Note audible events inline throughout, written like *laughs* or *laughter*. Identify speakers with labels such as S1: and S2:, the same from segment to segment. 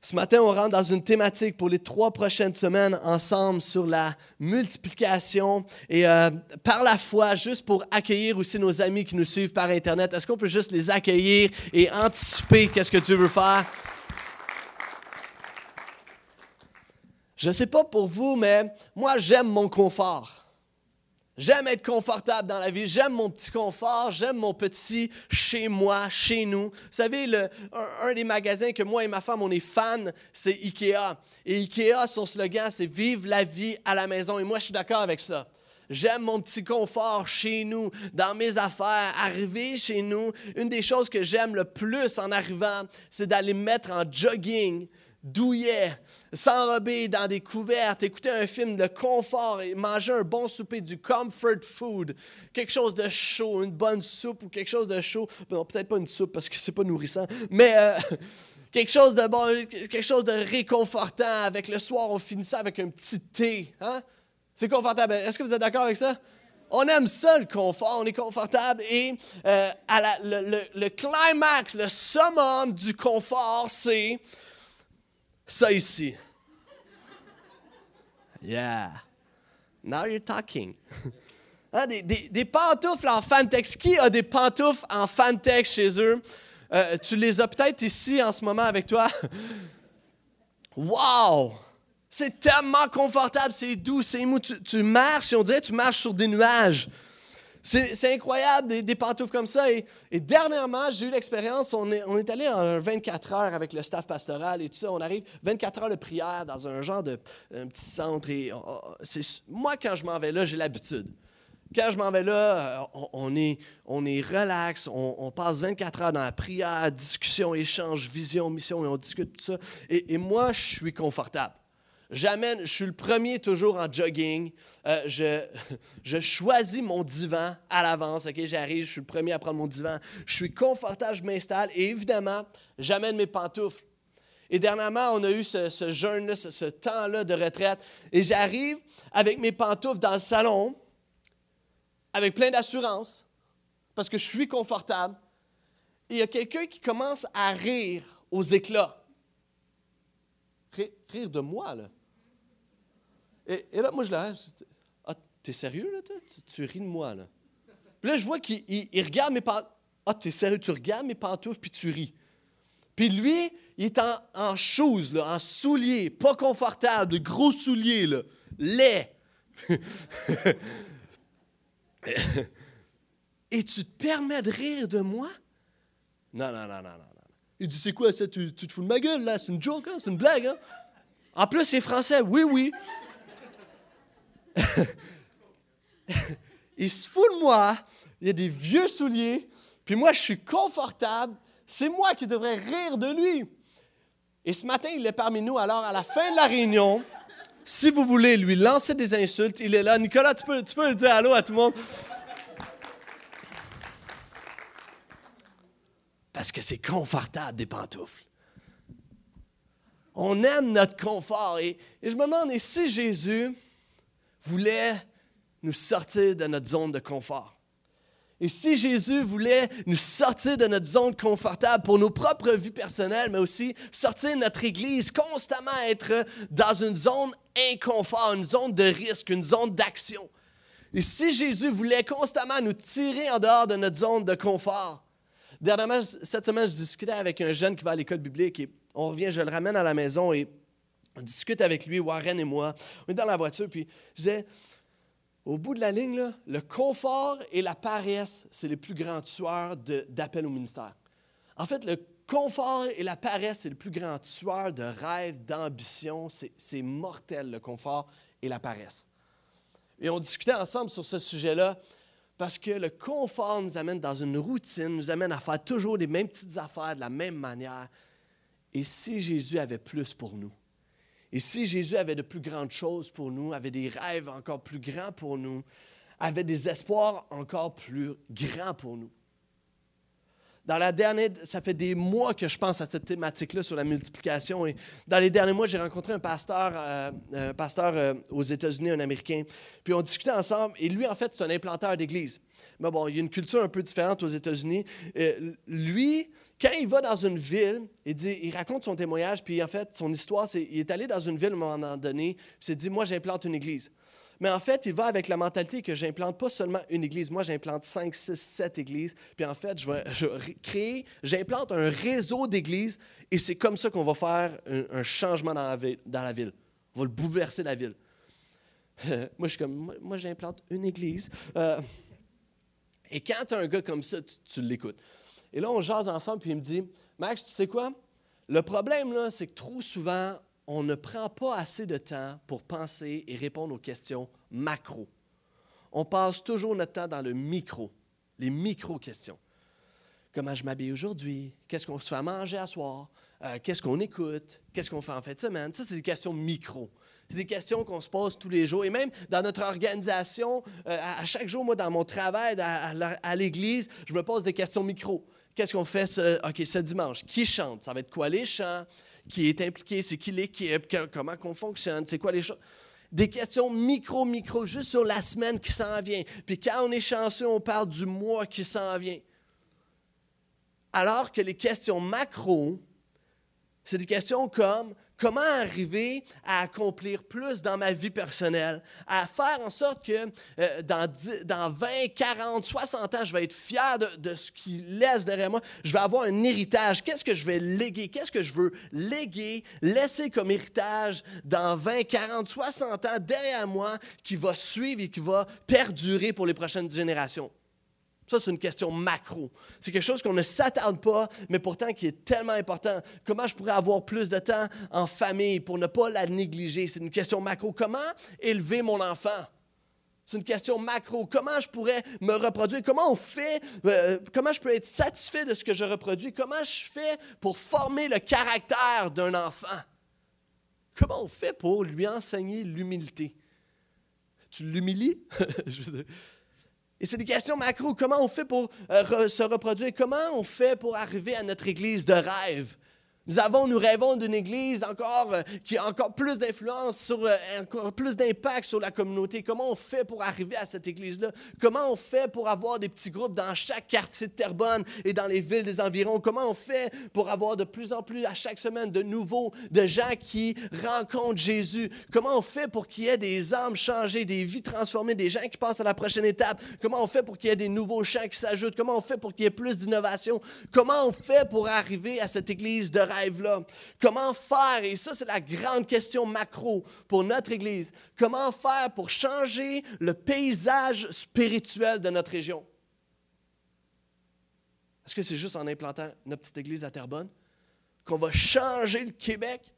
S1: Ce matin, on rentre dans une thématique pour les trois prochaines semaines ensemble sur la multiplication et euh, par la foi, juste pour accueillir aussi nos amis qui nous suivent par Internet. Est-ce qu'on peut juste les accueillir et anticiper qu'est-ce que Dieu veut faire? Je ne sais pas pour vous, mais moi, j'aime mon confort. J'aime être confortable dans la vie. J'aime mon petit confort. J'aime mon petit chez moi, chez nous. Vous savez, le, un, des magasins que moi et ma femme, on est fans, c'est Ikea. Et Ikea, son slogan, c'est Vive la vie à la maison. Et moi, je suis d'accord avec ça. J'aime mon petit confort chez nous, dans mes affaires, arriver chez nous. Une des choses que j'aime le plus en arrivant, c'est d'aller mettre en jogging, douillet, s'enrober dans des couvertes, écouter un film de confort et manger un bon souper, du comfort food, quelque chose de chaud, une bonne soupe ou quelque chose de chaud. Non, peut-être pas une soupe parce que c'est pas nourrissant, mais euh, *laughs* quelque chose de bon, quelque chose de réconfortant. Avec le soir, on finit ça avec un petit thé. Hein? C'est confortable. Est-ce que vous êtes d'accord avec ça? On aime ça, le confort, on est confortable. Et euh, à le, le climax, le summum du confort, c'est ça ici. Yeah. Now you're talking. *laughs* Hein, des, des, pantoufles en Fantex. Qui a des pantoufles en Fantex chez eux? Euh, tu les as peut-être ici en ce moment avec toi. *laughs* Wow! C'est tellement confortable, c'est doux, c'est mou. Tu, tu marches et on dirait que tu marches sur des nuages. C'est incroyable, des, pantoufles comme ça. Et, dernièrement, j'ai eu l'expérience, on est, allé en 24 heures avec le staff pastoral et tout ça. On arrive 24 heures de prière dans un genre de petit centre. Et moi, quand je m'en vais là, j'ai l'habitude. Quand je m'en vais là, euh, on, est, on est relax, on, passe 24 heures dans la prière, discussion, échange, vision, mission, et on discute tout ça. et moi, je suis confortable. J'amène, je suis le premier toujours en jogging. Euh, je, *laughs* je, choisis mon divan à l'avance. J'arrive, je suis le premier à prendre mon divan. Je suis confortable, je m'installe et évidemment, j'amène mes pantoufles. Et dernièrement, on a eu ce, ce jeûne-là, ce, ce temps-là de retraite. Et j'arrive avec mes pantoufles dans le salon, avec plein d'assurance, parce que je suis confortable. Et il y a quelqu'un qui commence à rire aux éclats. Rire de moi, là. Et, là, moi, je la Ah, t'es sérieux, là, toi? Tu, ris de moi, là. Puis là, je vois qu'il regarde mes pantoufles. Ah, t'es sérieux? Tu regardes mes pantoufles, puis tu ris. Puis lui, il est en, en là, en souliers, pas confortable, gros souliers, là, laid. *laughs* Et tu te permets de rire de moi? Non, non, non, non, non. Il dit, c'est quoi ça? Tu, tu, te fous de ma gueule, là? C'est une joke, hein? C'est une blague, hein? En plus, c'est français. Oui, oui. *laughs* il se fout de moi, il y a des vieux souliers, puis moi je suis confortable, c'est moi qui devrais rire de lui. Et ce matin, il est parmi nous, alors à la fin de la réunion, si vous voulez lui lancer des insultes, il est là. Nicolas, tu peux, tu peux dire allô à tout le monde. Parce que c'est confortable des pantoufles. On aime notre confort. Et, et je me demande, si Jésus voulait nous sortir de notre zone de confort. Et si Jésus voulait nous sortir de notre zone confortable pour nos propres vies personnelles, mais aussi sortir de notre Église, constamment être dans une zone inconfort, une zone de risque, une zone d'action. Et si Jésus voulait constamment nous tirer en dehors de notre zone de confort, dernièrement, cette semaine, je discutais avec un jeune qui va à l'école biblique et on revient, je le ramène à la maison et on discute avec lui, Warren et moi. On est dans la voiture, puis je disais, au bout de la ligne, le confort et la paresse, c'est les plus grands tueurs d'appel au ministère. En fait, le confort et la paresse, c'est le plus grand tueur de rêves, d'ambition. C'est mortel, le confort et la paresse. Et on discutait ensemble sur ce sujet-là parce que le confort nous amène dans une routine, nous amène à faire toujours les mêmes petites affaires de la même manière. Et si Jésus avait plus pour nous? Et si Jésus avait de plus grandes choses pour nous, avait des rêves encore plus grands pour nous, avait des espoirs encore plus grands pour nous. Dans la dernière, ça fait des mois que je pense à cette thématique-là sur la multiplication. Et dans les derniers mois, j'ai rencontré un pasteur, euh, un pasteur euh, aux États-Unis, un Américain. Puis on discutait ensemble. Et lui, en fait, c'est un implanteur d'église. Mais bon, il y a une culture un peu différente aux États-Unis. Euh, lui, quand il va dans une ville, il, dit, il raconte son témoignage. Puis en fait, son histoire, c'est qu'il est allé dans une ville à un moment donné. Puis il s'est dit, moi, j'implante une église. Mais en fait, il va avec la mentalité que j'implante pas seulement une église. Moi, j'implante 5, 6, 7 églises. Puis en fait, je vais, créer, j'implante un réseau d'églises et c'est comme ça qu'on va faire un, changement dans la, ville, dans la ville. On va le bouleverser la ville. *laughs* moi, je suis comme, moi, j'implante une église. Euh, et quand tu as un gars comme ça, tu, tu l'écoutes. Et là, on jase ensemble, puis il me dit, Max, tu sais quoi? Le problème, là, c'est que trop souvent, on ne prend pas assez de temps pour penser et répondre aux questions macro. On passe toujours notre temps dans le micro, les micro-questions. Comment je m'habille aujourd'hui? Qu'est-ce qu'on se fait manger à soir? Euh, qu'est-ce qu'on écoute? Qu'est-ce qu'on fait en fin de semaine? Ça, c'est des questions micro. C'est des questions qu'on se pose tous les jours. Et même dans notre organisation, euh, à chaque jour, moi, dans mon travail à, l'église, je me pose des questions micro. Qu'est-ce qu'on fait ce dimanche? Qui chante? Ça va être quoi les chants? Qui est impliqué, c'est qui l'équipe, comment qu'on fonctionne, c'est quoi les choses. Des questions micro, micro, juste sur la semaine qui s'en vient. Puis quand on est chanceux, on parle du mois qui s'en vient. Alors que les questions macro, c'est des questions comme comment arriver à accomplir plus dans ma vie personnelle, à faire en sorte que euh, dans, dans 20, 40, 60 ans, je vais être fier de, ce qu'il laisse derrière moi. Je vais avoir un héritage. Qu'est-ce que je vais léguer? Qu'est-ce que je veux léguer, laisser comme héritage dans 20, 40, 60 ans derrière moi qui va suivre et qui va perdurer pour les prochaines générations? Ça, c'est une question macro. C'est quelque chose qu'on ne s'attarde pas, mais pourtant qui est tellement important. Comment je pourrais avoir plus de temps en famille pour ne pas la négliger? C'est une question macro. Comment élever mon enfant? C'est une question macro. Comment je pourrais me reproduire? Comment on fait? Euh, comment je peux être satisfait de ce que je reproduis? Comment je fais pour former le caractère d'un enfant? Comment on fait pour lui enseigner l'humilité? Tu l'humilies? *laughs* Et c'est des questions macro. Comment on fait pour euh, se reproduire? Comment on fait pour arriver à notre église de rêve? Nous avons, nous rêvons d'une Église encore euh, qui a encore plus d'influence, sur, euh, encore plus d'impact sur la communauté. Comment on fait pour arriver à cette Église-là? Comment on fait pour avoir des petits groupes dans chaque quartier de Terrebonne et dans les villes des environs? Comment on fait pour avoir de plus en plus à chaque semaine de nouveaux, de gens qui rencontrent Jésus? Comment on fait pour qu'il y ait des âmes changées, des vies transformées, des gens qui passent à la prochaine étape? Comment on fait pour qu'il y ait des nouveaux chants qui s'ajoutent? Comment on fait pour qu'il y ait plus d'innovation? Comment on fait pour arriver à cette Église de rêve? Comment faire, et ça c'est la grande question macro pour notre Église, comment faire pour changer le paysage spirituel de notre région? Est-ce que c'est juste en implantant notre petite Église à Terrebonne? Qu'on va changer le Québec,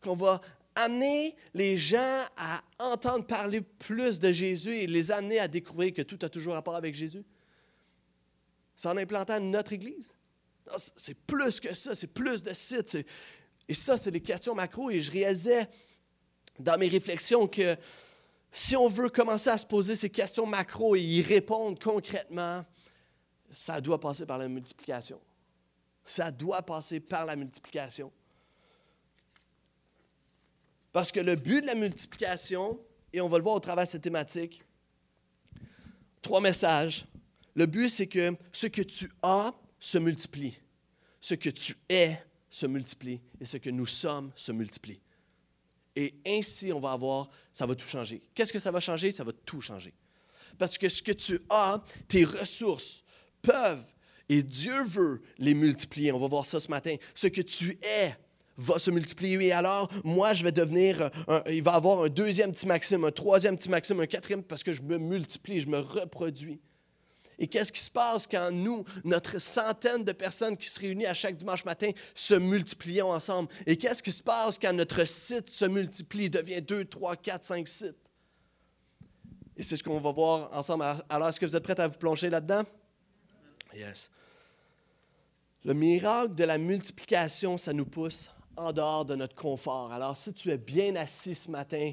S1: qu'on va amener les gens à entendre parler plus de Jésus et les amener à découvrir que tout a toujours rapport avec Jésus? C'est en implantant notre Église. Ah, c'est plus que ça, c'est plus de sites. Et ça, c'est des questions macro. Et je réalisais dans mes réflexions que si on veut commencer à se poser ces questions macro et y répondre concrètement, ça doit passer par la multiplication. Ça doit passer par la multiplication. Parce que le but de la multiplication, et on va le voir au travers de cette thématique, trois messages. Le but, c'est que ce que tu as, se multiplie. Ce que tu es se multiplie et ce que nous sommes se multiplie. Et ainsi, on va avoir, ça va tout changer. Qu'est-ce que ça va changer? Ça va tout changer. Parce que ce que tu as, tes ressources, peuvent, et Dieu veut les multiplier. On va voir ça ce matin. Ce que tu es va se multiplier. Et alors, moi, je vais devenir, il va avoir un deuxième petit maxime, un troisième petit maxime, un quatrième, parce que je me multiplie, je me reproduis. Et qu'est-ce qui se passe quand nous, notre centaine de personnes qui se réunissent à chaque dimanche matin, se multiplions ensemble? Et qu'est-ce qui se passe quand notre site se multiplie, devient 2, 3, 4, 5 sites? Et c'est ce qu'on va voir ensemble. Alors, est-ce que vous êtes prêts à vous plonger là-dedans? Yes. Le miracle de la multiplication, ça nous pousse en dehors de notre confort. Alors, si tu es bien assis ce matin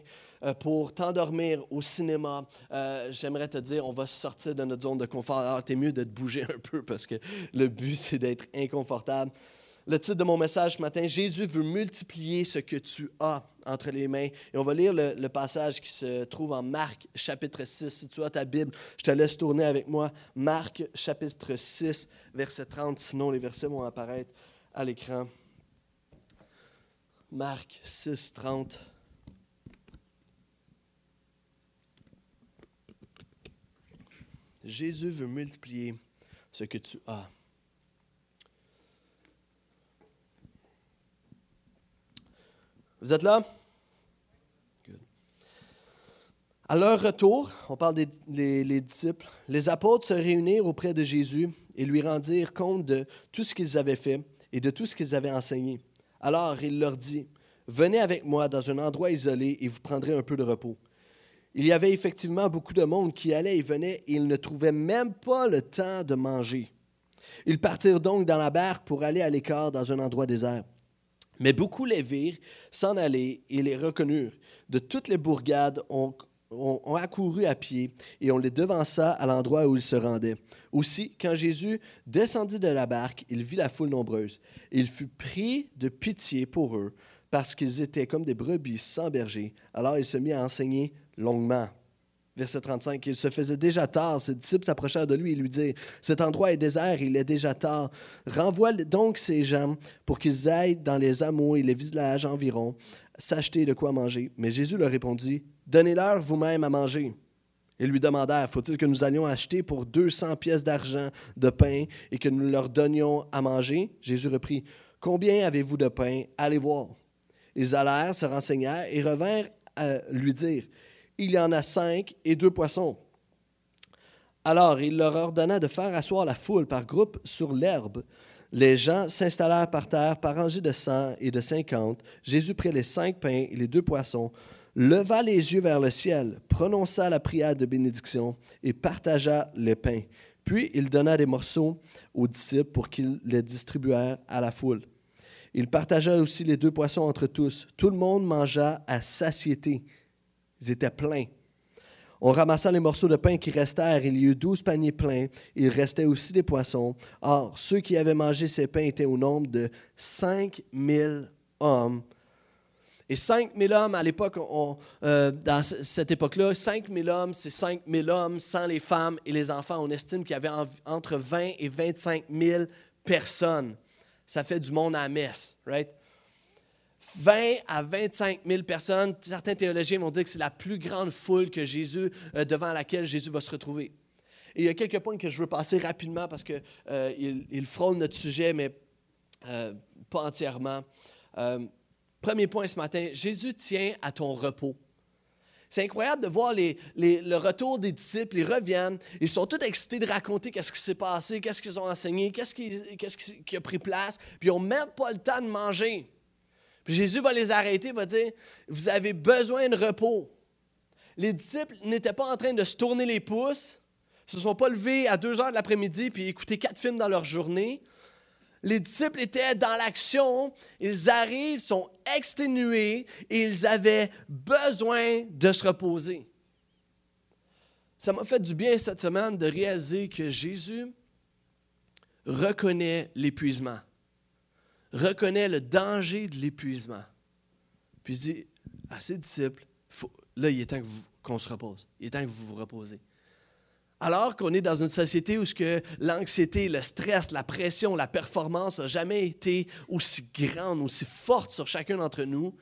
S1: pour t'endormir au cinéma, euh, j'aimerais te dire, on va sortir de notre zone de confort. Alors, es mieux de te bouger un peu parce que le but, c'est d'être inconfortable. Le titre de mon message ce matin, Jésus veut multiplier ce que tu as entre les mains. Et on va lire le, le, passage qui se trouve en Marc chapitre 6. Si tu as ta Bible, je te laisse tourner avec moi. Marc chapitre 6, verset 30. Sinon, les versets vont apparaître à l'écran. Marc 6, 30. Jésus veut multiplier ce que tu as. Vous êtes là? À leur retour, on parle des les, disciples, les apôtres se réunirent auprès de Jésus et lui rendirent compte de tout ce qu'ils avaient fait et de tout ce qu'ils avaient enseigné. Alors il leur dit, Venez avec moi dans un endroit isolé et vous prendrez un peu de repos. Il y avait effectivement beaucoup de monde qui allait et venait et ils ne trouvaient même pas le temps de manger. Ils partirent donc dans la barque pour aller à l'écart dans un endroit désert. Mais beaucoup les virent s'en aller et les reconnurent. De toutes les bourgades, on, ont accouru à pied et on les devança à l'endroit où ils se rendaient. Aussi, quand Jésus descendit de la barque, il vit la foule nombreuse. Il fut pris de pitié pour eux parce qu'ils étaient comme des brebis sans berger. Alors il se mit à enseigner longuement. Verset 35, il se faisait déjà tard. Ses disciples s'approchèrent de lui et lui dirent Cet endroit est désert, il est déjà tard. Renvoie donc ces gens pour qu'ils aillent dans les hameaux et les villages environ s'acheter de quoi manger. Mais Jésus leur répondit Donnez-leur vous-même à manger. Ils lui demandèrent Faut-il que nous allions acheter pour 200 pièces d'argent de pain et que nous leur donnions à manger Jésus reprit Combien avez-vous de pain? Allez voir. Ils allèrent, se renseignèrent et revinrent à lui dire il y en a cinq et deux poissons. Alors il leur ordonna de faire asseoir la foule par groupe sur l'herbe. Les gens s'installèrent par terre par rangées de cent et de cinquante. Jésus prit les cinq pains et les deux poissons, leva les yeux vers le ciel, prononça la prière de bénédiction et partagea les pains. Puis il donna des morceaux aux disciples pour qu'ils les distribuèrent à la foule. Il partagea aussi les deux poissons entre tous. Tout le monde mangea à satiété. Ils étaient pleins. On ramassa les morceaux de pain qui restèrent. Il y eut douze paniers pleins. Il restait aussi des poissons. Or, ceux qui avaient mangé ces pains étaient au nombre de cinq mille hommes. Et cinq mille hommes, à l'époque, euh, dans cette époque-là, cinq mille hommes, c'est cinq mille hommes sans les femmes et les enfants. On estime qu'il y avait entre 20 et 25 000 personnes. Ça fait du monde à la messe, right? 20 à 25 000 personnes. Certains théologiens vont dire que c'est la plus grande foule que Jésus, euh, devant laquelle Jésus va se retrouver. Et il y a quelques points que je veux passer rapidement parce qu'ils euh, frôlent notre sujet, mais euh, pas entièrement. premier point ce matin, Jésus tient à ton repos. C'est incroyable de voir le retour des disciples. Ils reviennent. Ils sont tous excités de raconter qu'est-ce qui s'est passé, qu'est-ce qu'ils ont enseigné, qu'est-ce qui, qui, a pris place. Puis ils n'ont même pas le temps de manger. Jésus va les arrêter, va dire, vous avez besoin de repos. Les disciples n'étaient pas en train de se tourner les pouces, se sont pas levés à 2 heures de l'après-midi puis écouter quatre films dans leur journée. Les disciples étaient dans l'action, ils arrivent, sont exténués et ils avaient besoin de se reposer. Ça m'a fait du bien cette semaine de réaliser que Jésus reconnaît l'épuisement reconnaît le danger de l'épuisement. Puis il dit à ses disciples, là, il est temps qu'on se repose. Il est temps que vous vous reposez. Alors qu'on est dans une société où l'anxiété, le stress, la pression, la performance n'ont jamais été aussi grande, aussi forte sur chacun d'entre nous,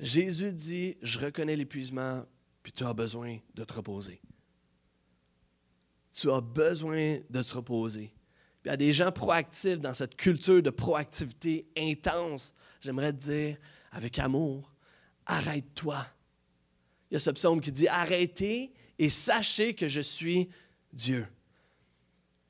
S1: Jésus dit, je reconnais l'épuisement, puis tu as besoin de te reposer. Tu as besoin de te reposer il y a des gens proactifs dans cette culture de proactivité intense. J'aimerais te dire, avec amour, arrête-toi. Il y a ce psaume qui dit Arrêtez et sachez que je suis Dieu.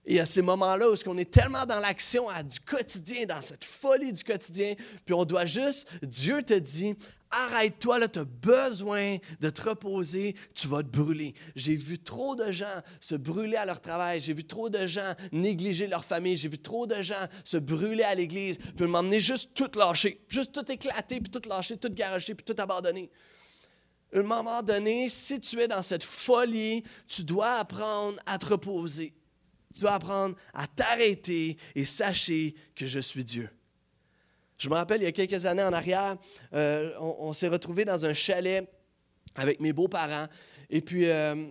S1: Et a ces moments-là où on est tellement dans l'action, du quotidien, dans cette folie du quotidien, puis on doit juste, Dieu te dit, arrête-toi, là, tu as besoin de te reposer, tu vas te brûler. J'ai vu trop de gens se brûler à leur travail, j'ai vu trop de gens négliger leur famille, j'ai vu trop de gens se brûler à l'église, puis m'emmener juste tout lâcher, juste tout éclater, puis tout lâcher, tout garocher, puis tout abandonner. À un moment donné, si tu es dans cette folie, tu dois apprendre à te reposer. Tu dois apprendre à t'arrêter et sachez que je suis Dieu. Je me rappelle, il y a quelques années en arrière, euh, on, s'est retrouvés dans un chalet avec mes beaux-parents. Et puis, euh,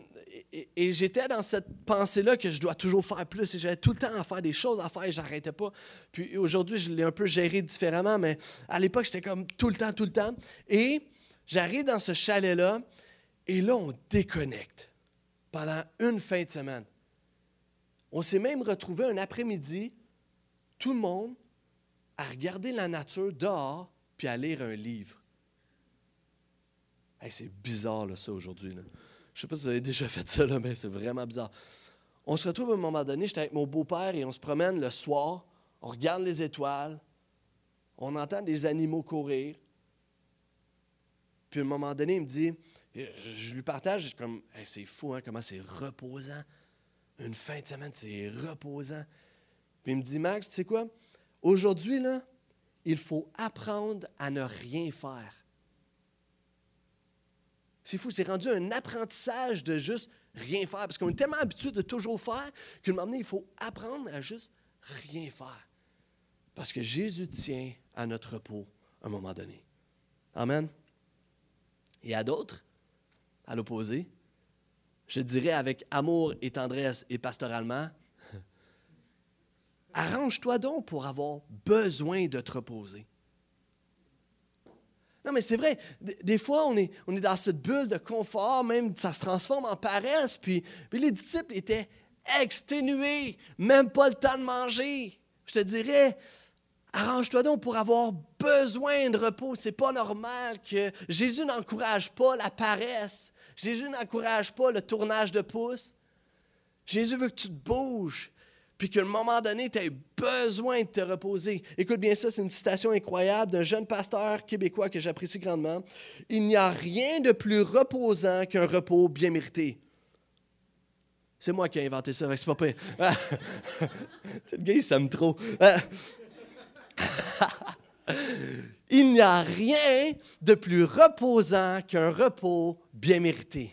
S1: et, j'étais dans cette pensée-là que je dois toujours faire plus. Et j'avais tout le temps à faire des choses à faire et j'arrêtais pas. Puis aujourd'hui, je l'ai un peu géré différemment, mais à l'époque, j'étais comme tout le temps, tout le temps. Et j'arrive dans ce chalet-là et là, on déconnecte pendant une fin de semaine. On s'est même retrouvé un après-midi, tout le monde, à regarder la nature dehors puis à lire un livre. c'est bizarre, ça, aujourd'hui. Je ne sais pas si vous avez déjà *laughs* fait ça, mais c'est vraiment bizarre. On se retrouve à un moment donné, j'étais avec mon beau-père et on se promène le soir, on regarde les étoiles, on entend des animaux courir. Puis à un moment donné, il me dit, je lui partage, je comme, c'est fou, hein, comment c'est reposant. Une fin de semaine, c'est reposant. Puis il me dit, Max, tu sais quoi? Aujourd'hui, il faut apprendre à ne rien faire. C'est fou, c'est rendu un apprentissage de juste rien faire. Parce qu'on est tellement habitué de toujours faire qu'à un moment donné, il faut apprendre à juste rien faire. Parce que Jésus tient à notre repos à un moment donné. Amen. Et à d'autres, à l'opposé, je dirais avec amour et tendresse et pastoralement, *laughs* arrange-toi donc pour avoir besoin de te reposer. Non, mais c'est vrai, des fois, on est, on est dans cette bulle de confort, même ça se transforme en paresse, puis, les disciples étaient exténués, même pas le temps de manger. Je te dirais, arrange-toi donc pour avoir besoin de repos. C'est pas normal que Jésus n'encourage pas la paresse. Jésus n'encourage pas le tournage de pouce. Jésus veut que tu te bouges, puis qu'à un moment donné, tu aies besoin de te reposer. Écoute bien ça, c'est une citation incroyable d'un jeune pasteur québécois que j'apprécie grandement. Il n'y a rien de plus reposant qu'un repos bien mérité. C'est moi qui ai inventé ça, c'est pas pire. *laughs* le gars, il s'aime trop. *laughs* Il n'y a rien de plus reposant qu'un repos bien mérité.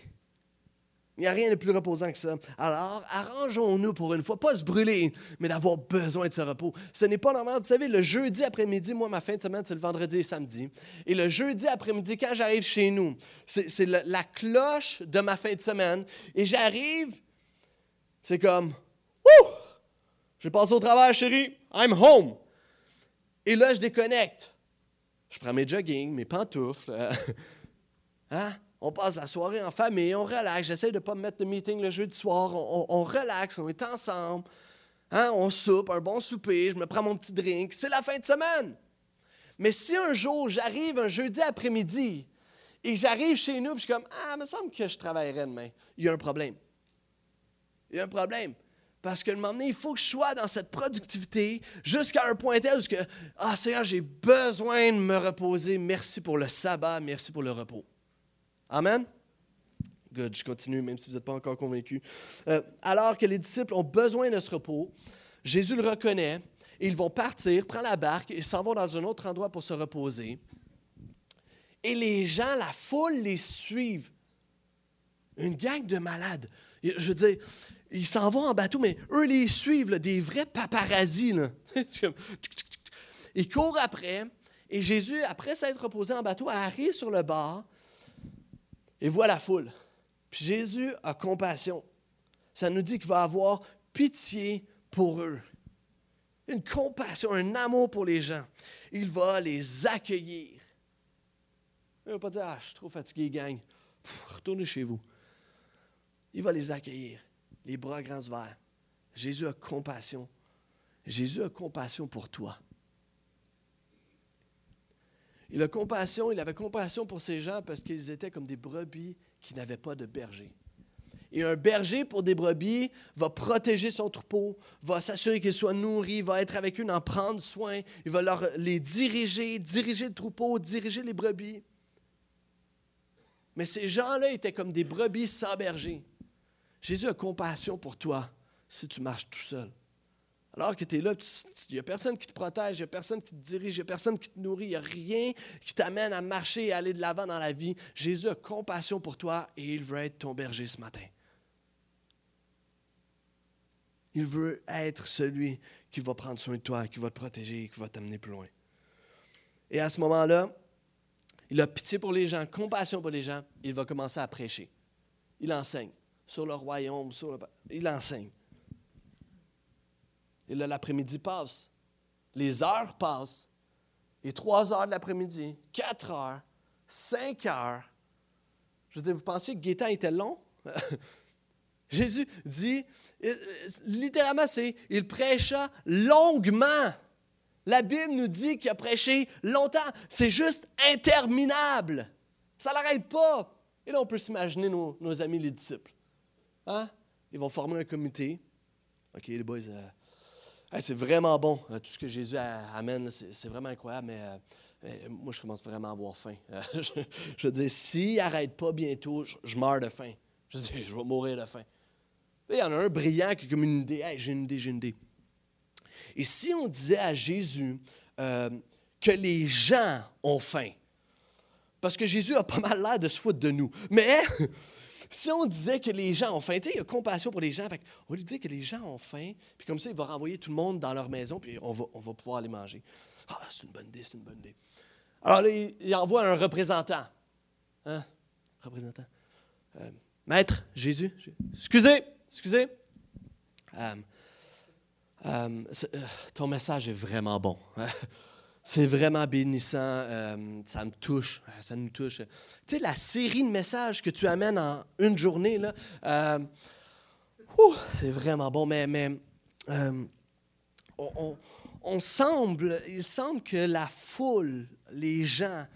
S1: Il n'y a rien de plus reposant que ça. Alors, arrangeons-nous pour une fois, pas se brûler, mais d'avoir besoin de ce repos. Ce n'est pas normal. Vous savez, le jeudi après-midi, moi, ma fin de semaine, c'est le vendredi et samedi. Et le jeudi après-midi, quand j'arrive chez nous, c'est la, cloche de ma fin de semaine. Et j'arrive, c'est comme, Wouh! J'ai passé au travail, chérie. I'm home. Et là, je déconnecte. Je prends mes jogging, mes pantoufles. *laughs* hein? On passe la soirée en famille, on relaxe. J'essaie de ne pas me mettre de meeting le jeudi soir. On, on, relaxe, on est ensemble. Hein? On soupe, un bon souper, je me prends mon petit drink. C'est la fin de semaine. Mais si un jour j'arrive un jeudi après-midi et j'arrive chez nous, puis je suis comme Ah, il me semble que je travaillerai demain, il y a un problème. Il y a un problème. Parce qu'à un moment donné, il faut que je sois dans cette productivité jusqu'à un point tel où que, ah Seigneur, j'ai besoin de me reposer. Merci pour le sabbat, merci pour le repos. Amen? Good, je continue, même si vous n'êtes pas encore convaincu. Euh, alors que les disciples ont besoin de ce repos, Jésus le reconnaît et ils vont partir, prendre la barque et s'en vont dans un autre endroit pour se reposer. Et les gens, la foule les suivent. Une gang de malades. Je veux dire, ils s'en vont en bateau, mais eux les suivent, des vrais paparazzis. *laughs* ils courent après, et Jésus, après s'être reposé en bateau, arrive sur le bord et voit la foule. Puis Jésus a compassion. Ça nous dit qu'il va avoir pitié pour eux. Une compassion, un amour pour les gens. Il va les accueillir. Il ne va pas dire Ah, je suis trop fatigué, gang. retournez chez vous. Il va les accueillir les bras grands ouverts. Jésus a compassion. Jésus a compassion pour toi. Il a compassion, il avait compassion pour ces gens parce qu'ils étaient comme des brebis qui n'avaient pas de berger. Et un berger pour des brebis va protéger son troupeau, va s'assurer qu'il soit nourri, va être avec eux, en prendre soin, il va leur, les diriger, diriger le troupeau, diriger les brebis. Mais ces gens-là étaient comme des brebis sans berger. Jésus a compassion pour toi si tu marches tout seul. Alors que tu es là, il n'y a personne qui te protège, il n'y a personne qui te dirige, il n'y a personne qui te nourrit, il n'y a rien qui t'amène à marcher et aller de l'avant dans la vie. Jésus a compassion pour toi et il veut être ton berger ce matin. Il veut être celui qui va prendre soin de toi, qui va te protéger, qui va t'amener plus loin. Et à ce moment-là, il a pitié pour les gens, compassion pour les gens, il va commencer à prêcher. Il enseigne sur le royaume, il enseigne. Et là, l'après-midi passe. Les heures passent. Et trois heures de l'après-midi, quatre heures, cinq heures. Je veux dire, vous pensez que Gaétan était long? *laughs* Jésus dit, euh, littéralement, c'est, il prêcha longuement. La Bible nous dit qu'il a prêché longtemps. C'est juste interminable. Ça n'arrête pas. Et là, on peut s'imaginer nos, amis les disciples. Hein? Ils vont former un comité. OK, les boys, euh, c'est vraiment bon. Euh, tout ce que Jésus amène, c'est vraiment incroyable, mais moi, je commence vraiment à avoir faim. *laughs* je, veux dire, s'il n'arrête pas bientôt, je, meurs de faim. Je veux dire, je vais mourir de faim il y en a un brillant qui a comme une idée. j'ai une idée, j'ai une idée. Et si on disait à Jésus euh, que les gens ont faim, parce que Jésus a pas mal l'air de se foutre de nous, mais *laughs* si on disait que les gens ont faim, tu sais, il a compassion pour les gens, fait on lui dit que les gens ont faim, puis comme ça, il va renvoyer tout le monde dans leur maison, puis on va, on va pouvoir aller manger. Ah, c'est une bonne idée, c'est une bonne idée. Alors là, il, envoie un représentant. Hein? Représentant. Euh, maître, Jésus, excusez, Excusez. Euh, euh, ton message est vraiment bon. *laughs* C'est vraiment bénissant. ça me touche. Ça nous touche. Tu sais, la série de messages que tu amènes en une journée, là, c'est vraiment bon. Mais, mais on, semble, il semble que la foule, les gens,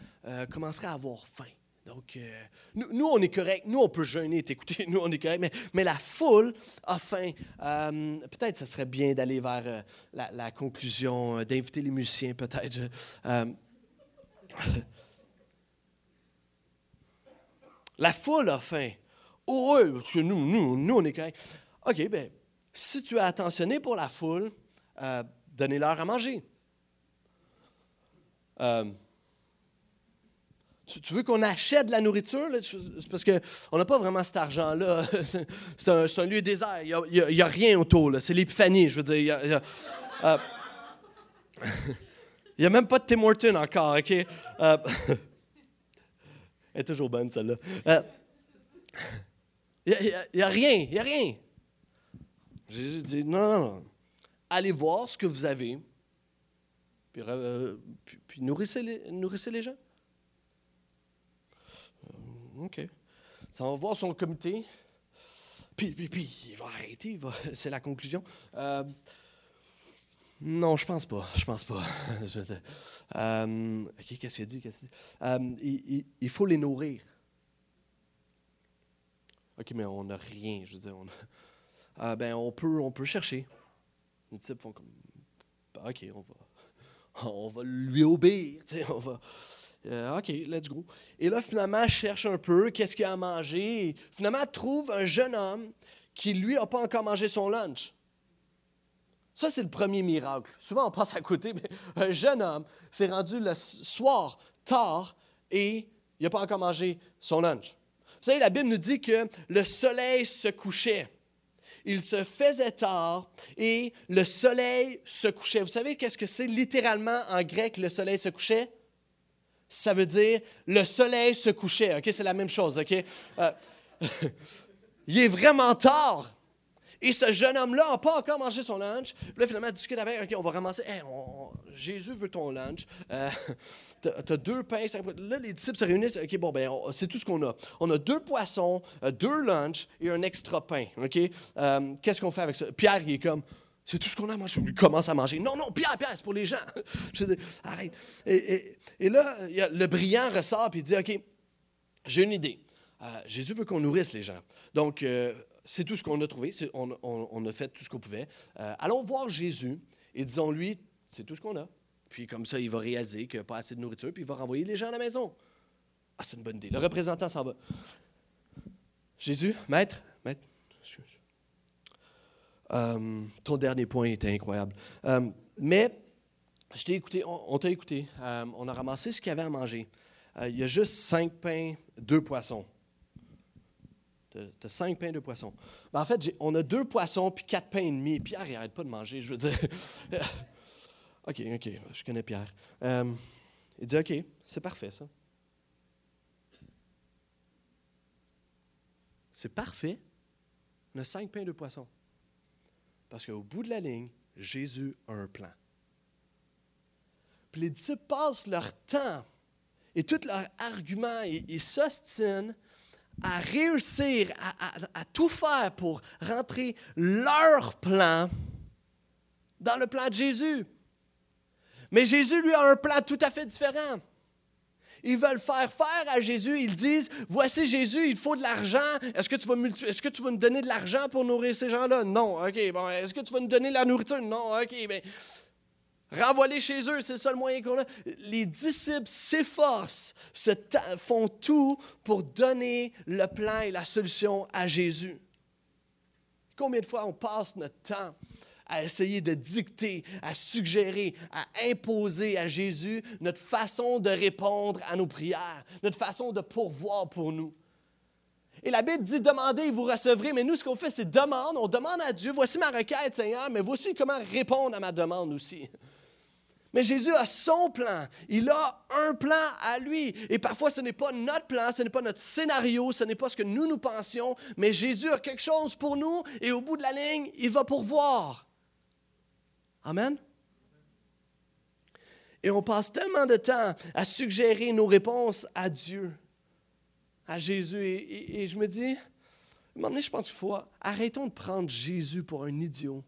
S1: commenceraient à avoir faim. Donc, euh, nous, on est correct. Nous, on peut jeûner t'écouter. *laughs* Nous, on est correct. Mais, mais la foule a faim. Euh, peut-être ce serait bien d'aller vers euh, la, conclusion, d'inviter les musiciens, peut-être. la foule a faim. Oh, oui, parce que nous, nous, nous, on est correct. OK, bien, si tu es attentionné pour la foule, donnez-leur à manger. Tu, veux qu'on achète de la nourriture? parce qu'on n'a pas vraiment cet argent-là. *laughs* C'est un, lieu désert. Il n'y a, rien autour. C'est l'épiphanie, je veux dire. Il n'y a, euh, *laughs* même pas de Tim Horton encore, OK? Euh, *laughs* elle est toujours bonne, celle-là. Euh, il n'y a, rien, il n'y a rien. Jésus dit, non, non, non. Allez voir ce que vous avez, puis, nourrissez les gens. OK. Ça va voir son comité. Puis, puis, puis, il va arrêter. *laughs* C'est la conclusion. Euh, non, je pense pas. Je pense pas. *laughs* euh, qu'est-ce qu'il dit? Euh, il, faut les nourrir. OK, mais on n'a rien. Je veux dire, on, euh, ben, on, peut, on peut chercher. Les types font comme. OK, on va, *laughs* on va lui obéir. On va, euh, OK, let's go. Et là, finalement, cherche un peu, qu'est-ce qu'il a à manger. finalement, trouve un jeune homme qui, lui, n'a pas encore mangé son lunch. Ça, c'est le premier miracle. Souvent, on passe à côté, mais *laughs* un jeune homme s'est rendu le soir, tard, et il n'a pas encore mangé son lunch. Vous savez, la Bible nous dit que le soleil se couchait. Il se faisait tard et le soleil se couchait. Vous savez qu'est-ce que c'est littéralement en grec le soleil se couchait? Ça veut dire le soleil se couchait. OK, c'est la même chose. OK? Euh, *laughs* il est vraiment tard. Et ce jeune homme-là n'a pas encore mangé son lunch. Là, finalement, discute avec, OK, on va ramasser. Jésus veut ton lunch. Euh, *laughs* tu as, deux pains. Là, les disciples se réunissent. OK, bon, ben, c'est tout ce qu'on a. On a deux poissons, euh, deux lunchs et un extra pain. OK? Qu'est-ce qu'on fait avec ça? Pierre, il est comme, c'est tout ce qu'on a mangé. Il commence à manger. Non, non, Pierre, Pierre, c'est pour les gens. *laughs* Je arrête. Et, là, le brillant ressort et il dit OK, j'ai une idée. Euh, Jésus veut qu'on nourrisse les gens. Donc, euh, c'est tout ce qu'on a trouvé. On, a fait tout ce qu'on pouvait. Euh, allons voir Jésus et disons-lui, c'est tout ce qu'on a. Puis comme ça, il va réaliser qu'il n'y a pas assez de nourriture, puis il va renvoyer les gens à la maison. Ah, c'est une bonne idée. Le représentant s'en va. Jésus, maître, maître, excuse. Ton dernier point était incroyable. mais je t'ai écouté, on, t'a écouté. on a ramassé ce qu'il y avait à manger. il y a juste cinq pains, deux poissons. Tu as cinq pains, de poissons. Ben, en fait, on a deux poissons puis quatre pains et demi. Pierre, il n'arrête pas de manger, je veux dire. *laughs* OK, OK, je connais Pierre. Euh, il dit OK, c'est parfait, ça. C'est parfait. On a cinq pains, de poissons. Parce qu'au bout de la ligne, Jésus a un plan. Puis les disciples passent leur temps et tout leur argument, ils s'ostinent à réussir à, tout faire pour rentrer leur plan dans le plan de Jésus. Mais Jésus, lui, a un plan tout à fait différent. Ils veulent faire faire à Jésus. Ils disent Voici Jésus, il faut de l'argent. Est-ce que, tu vas est-ce que tu vas nous donner de l'argent pour nourrir ces gens-là? Non. OK. Bon, est-ce que tu vas nous donner de la nourriture? Non. OK. Bien, Renvoyer chez eux, c'est le seul moyen qu'on a. Les disciples s'efforcent, se font tout pour donner le plan et la solution à Jésus. Combien de fois on passe notre temps à essayer de dicter, à suggérer, à imposer à Jésus notre façon de répondre à nos prières, notre façon de pourvoir pour nous. Et la Bible dit demandez et vous recevrez, mais nous, ce qu'on fait, c'est demande, on demande à Dieu, voici ma requête, Seigneur, mais voici comment répondre à ma demande aussi. Mais Jésus a son plan. Il a un plan à lui. Et parfois, ce n'est pas notre plan, ce n'est pas notre scénario, ce n'est pas ce que nous nous pensions, mais Jésus a quelque chose pour nous et au bout de la ligne, il va pourvoir. Amen. Et on passe tellement de temps à suggérer nos réponses à Dieu, à Jésus. Et, je me dis, un moment donné, je pense qu'il faut arrêtons de prendre Jésus pour un idiot.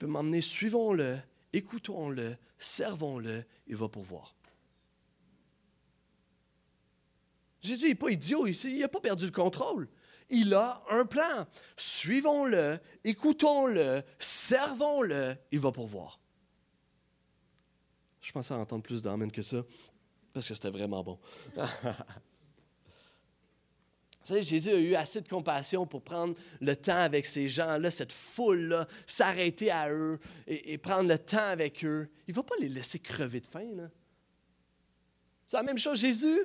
S1: Puis m'emmener, suivons-le, écoutons-le, servons-le, il va pourvoir. Jésus n'est pas idiot, il n'a pas perdu le contrôle. Il a un plan. Suivons-le, écoutons-le, servons-le, il va pourvoir. Je pensais entendre plus d'amen que ça, parce que c'était vraiment bon. *laughs* Jésus a eu assez de compassion pour prendre le temps avec ces gens-là, cette foule-là, s'arrêter à eux et, prendre le temps avec eux. Il ne va pas les laisser crever de faim. C'est la même chose. Jésus,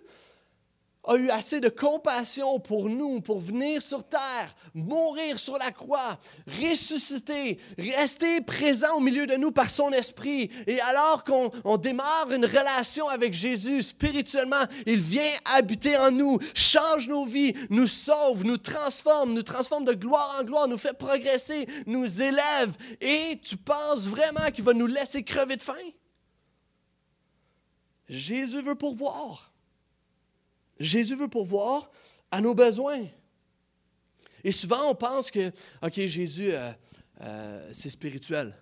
S1: a eu assez de compassion pour nous, pour venir sur terre, mourir sur la croix, ressusciter, rester présent au milieu de nous par son esprit. Et alors qu'on démarre une relation avec Jésus spirituellement, il vient habiter en nous, change nos vies, nous sauve, nous transforme, nous transforme de gloire en gloire, nous fait progresser, nous élève. Et tu penses vraiment qu'il va nous laisser crever de faim? Jésus veut pourvoir. Jésus veut pourvoir à nos besoins. Et souvent, on pense que, OK, Jésus, euh, euh, c'est spirituel.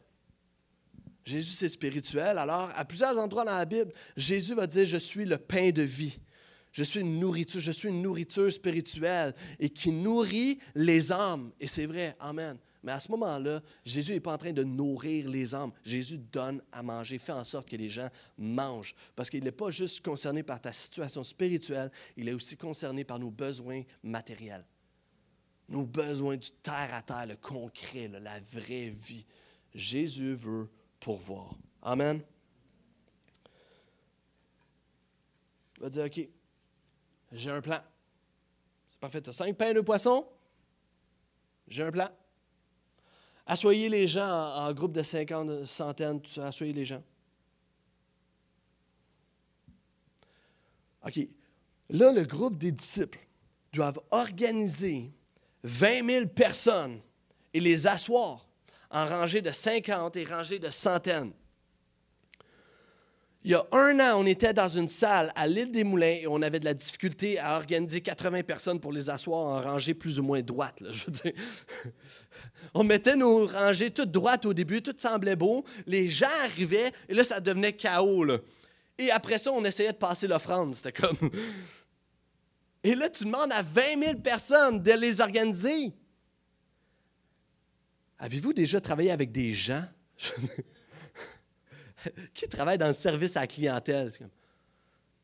S1: Jésus, c'est spirituel. Alors, à plusieurs endroits dans la Bible, Jésus va dire, je suis le pain de vie. Je suis une nourriture, je suis une nourriture spirituelle et qui nourrit les âmes. Et c'est vrai, Amen. Mais à ce moment-là, Jésus n'est pas en train de nourrir les âmes. Jésus donne à manger, fait en sorte que les gens mangent. Parce qu'il n'est pas juste concerné par ta situation spirituelle, il est aussi concerné par nos besoins matériels. Nos besoins du terre à terre, le concret, la vraie vie. Jésus veut pourvoir. Amen. Il va dire, OK, j'ai un plan. C'est parfait. Tu as cinq pains de poisson. J'ai un plan. Assoyez les gens en, groupe de 50, centaines, assoyez les gens. OK. Là, le groupe des disciples doivent organiser 20 000 personnes et les asseoir en rangées de 50 et rangées de centaines. Il y a un an, on était dans une salle à l'île des Moulins et on avait de la difficulté à organiser 80 personnes pour les asseoir en rangées plus ou moins dire. *laughs* On mettait nos rangées toutes droites au début, tout semblait beau. Les gens arrivaient et là, ça devenait chaos. Et après ça, on essayait de passer l'offrande. C'était comme. *laughs* Et là, tu demandes à 20 000 personnes de les organiser. Avez-vous déjà travaillé avec des gens? *laughs* *laughs* qui travaillent dans le service à la clientèle?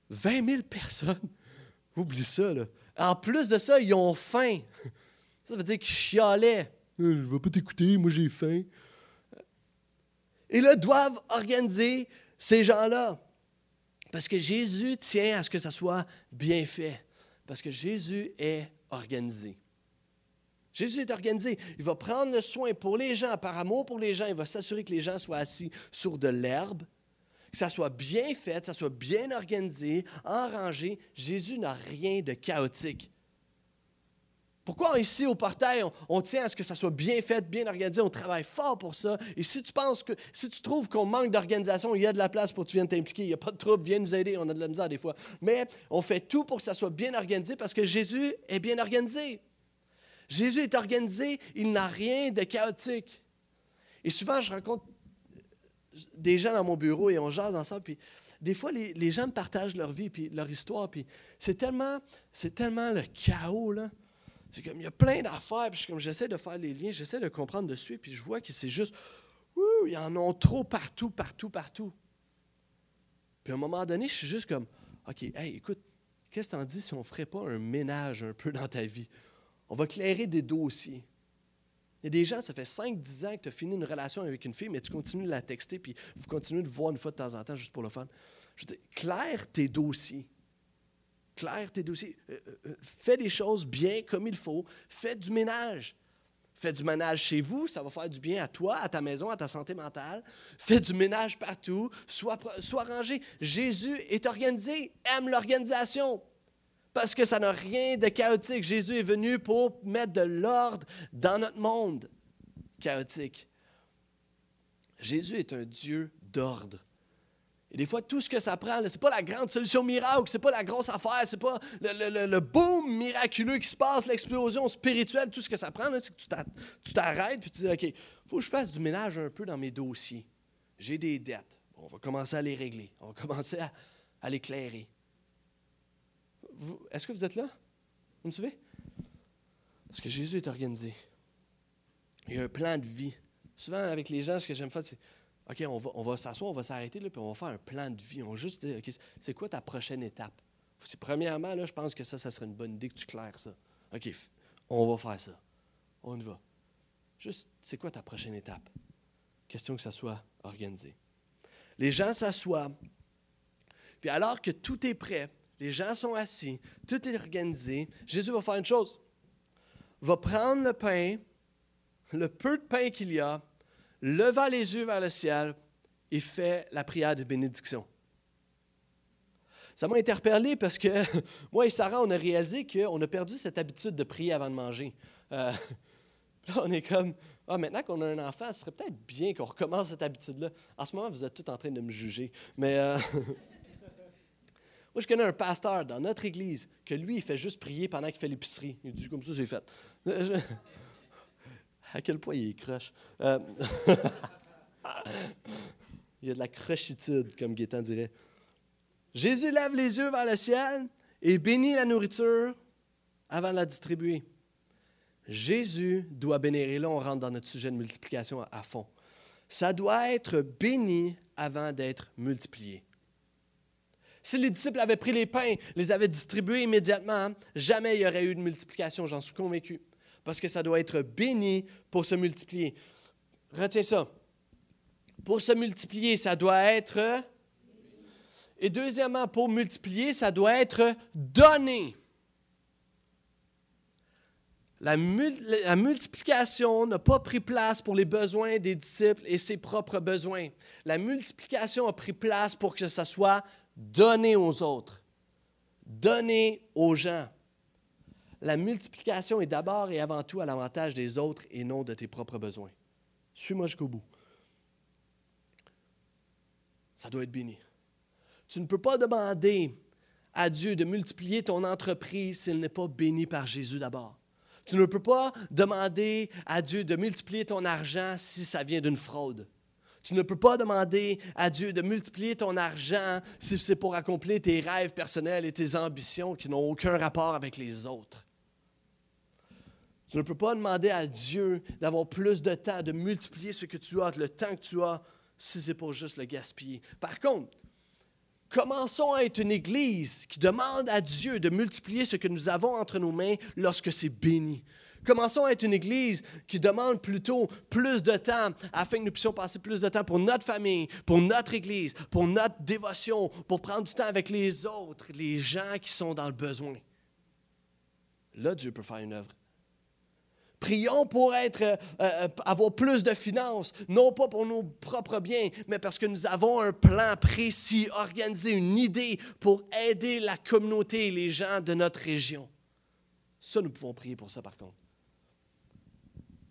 S1: 20 000 personnes? *laughs* Oublie ça, là. En plus de ça, ils ont faim. *laughs* Ça veut dire qu'ils chialaient. Euh, je ne vais pas t'écouter, moi j'ai faim. Et là, doivent organiser ces gens-là. Parce que Jésus tient à ce que ça soit bien fait. Parce que Jésus est organisé. Jésus est organisé. Il va prendre le soin pour les gens, par amour pour les gens. Il va s'assurer que les gens soient assis sur de l'herbe, que ça soit bien fait, que ça soit bien organisé, en rangée. Jésus n'a rien de chaotique. Pourquoi ici au portail, on, tient à ce que ça soit bien fait, bien organisé, on travaille fort pour ça. Et si tu penses que, si tu trouves qu'on manque d'organisation, il y a de la place pour que tu viennes t'impliquer, il n'y a pas de trouble, viens nous aider, on a de la misère des fois. Mais on fait tout pour que ça soit bien organisé parce que Jésus est bien organisé. Jésus est organisé, il n'a rien de chaotique. Et souvent, je rencontre des gens dans mon bureau et on jase ensemble, puis des fois, les, gens me partagent leur vie, puis leur histoire, puis c'est tellement, c'est tellement le chaos, là. C'est comme, il y a plein d'affaires, puis comme, j'essaie de faire les liens, j'essaie de comprendre dessus, puis je vois que c'est juste, ouh, y en a trop partout, partout, partout. Puis à un moment donné, je suis juste comme, OK, hey, écoute, qu'est-ce que t'en dis si on ne ferait pas un ménage un peu dans ta vie? On va clairer des dossiers. Il y a des gens, ça fait 5-10 ans que tu as fini une relation avec une fille, mais tu continues de la texter, puis vous continuez de voir une fois de temps en temps juste pour le fun. Je dis, claire tes dossiers clair tes dossiers. Euh, euh, euh, fais des choses bien comme il faut. Fais du ménage. Fais du ménage chez vous, ça va faire du bien à toi, à ta maison, à ta santé mentale. Fais du ménage partout, sois, sois rangé. Jésus est organisé, aime l'organisation, parce que ça n'a rien de chaotique. Jésus est venu pour mettre de l'ordre dans notre monde chaotique. Jésus est un Dieu d'ordre. Et des fois, tout ce que ça prend, ce n'est pas la grande solution miracle, ce n'est pas la grosse affaire, ce n'est pas le, boom miraculeux qui se passe, l'explosion spirituelle. Tout ce que ça prend, c'est que tu t'arrêtes et tu dis OK, il faut que je fasse du ménage un peu dans mes dossiers. J'ai des dettes. on va commencer à les régler. On va commencer à, à l'éclairer. Est-ce que vous êtes là? Vous me suivez? Parce que Jésus est organisé. Il y a un plan de vie. Souvent, avec les gens, ce que j'aime faire, c'est OK, on va, s'asseoir, on va s'arrêter, puis on va faire un plan de vie. On va juste dire, OK, c'est quoi ta prochaine étape? premièrement, là, je pense que ça, ça serait une bonne idée que tu claires ça. OK, on va faire ça. On y va. Juste, c'est quoi ta prochaine étape? Question que ça soit organisé. Les gens s'assoient, puis alors que tout est prêt, les gens sont assis, tout est organisé, Jésus va faire une chose. Va prendre le pain, le peu de pain qu'il y a, leva les yeux vers le ciel et fait la prière de bénédiction. Ça m'a interpellé parce que *laughs* moi et Sarah, on a réalisé qu'on a perdu cette habitude de prier avant de manger. Euh, *laughs* là, on est comme, ah, maintenant qu'on a un enfant, ce serait peut-être bien qu'on recommence cette habitude-là. En ce moment, vous êtes tous en train de me juger. Mais euh, *laughs* moi, je connais un pasteur dans notre église que lui, il fait juste prier pendant qu'il fait l'épicerie. Il dit, comme ça, c'est fait. *laughs* à quel point il est croche. Euh, *laughs* il y a de la crochitude, comme Gaétan dirait. Jésus lève les yeux vers le ciel et bénit la nourriture avant de la distribuer. Jésus doit bénir. Et là, on rentre dans notre sujet de multiplication à fond. Ça doit être béni avant d'être multiplié. Si les disciples avaient pris les pains, les avaient distribués immédiatement, jamais il y aurait eu de multiplication, j'en suis convaincu parce que ça doit être béni pour se multiplier. Retiens ça. Pour se multiplier, ça doit être... Et deuxièmement, pour multiplier, ça doit être donné. La, la, multiplication n'a pas pris place pour les besoins des disciples et ses propres besoins. La multiplication a pris place pour que ça soit donné aux autres, donné aux gens la multiplication est d'abord et avant tout à l'avantage des autres et non de tes propres besoins. Suis-moi jusqu'au bout. Ça doit être béni. Tu ne peux pas demander à Dieu de multiplier ton entreprise s'il n'est pas béni par Jésus d'abord. Tu ne peux pas demander à Dieu de multiplier ton argent si ça vient d'une fraude. Tu ne peux pas demander à Dieu de multiplier ton argent si c'est pour accomplir tes rêves personnels et tes ambitions qui n'ont aucun rapport avec les autres. Tu ne peux pas demander à Dieu d'avoir plus de temps, de multiplier ce que tu as, le temps que tu as, si c'est pour juste le gaspiller. Par contre, commençons à être une Église qui demande à Dieu de multiplier ce que nous avons entre nos mains lorsque c'est béni. Commençons à être une Église qui demande plutôt plus de temps afin que nous puissions passer plus de temps pour notre famille, pour notre Église, pour notre dévotion, pour prendre du temps avec les autres, les gens qui sont dans le besoin. Là, Dieu peut faire une œuvre. Prions pour être, euh, euh, avoir plus de finances, non pas pour nos propres biens, mais parce que nous avons un plan précis, organisé, une idée pour aider la communauté et les gens de notre région. Ça, nous pouvons prier pour ça, par contre.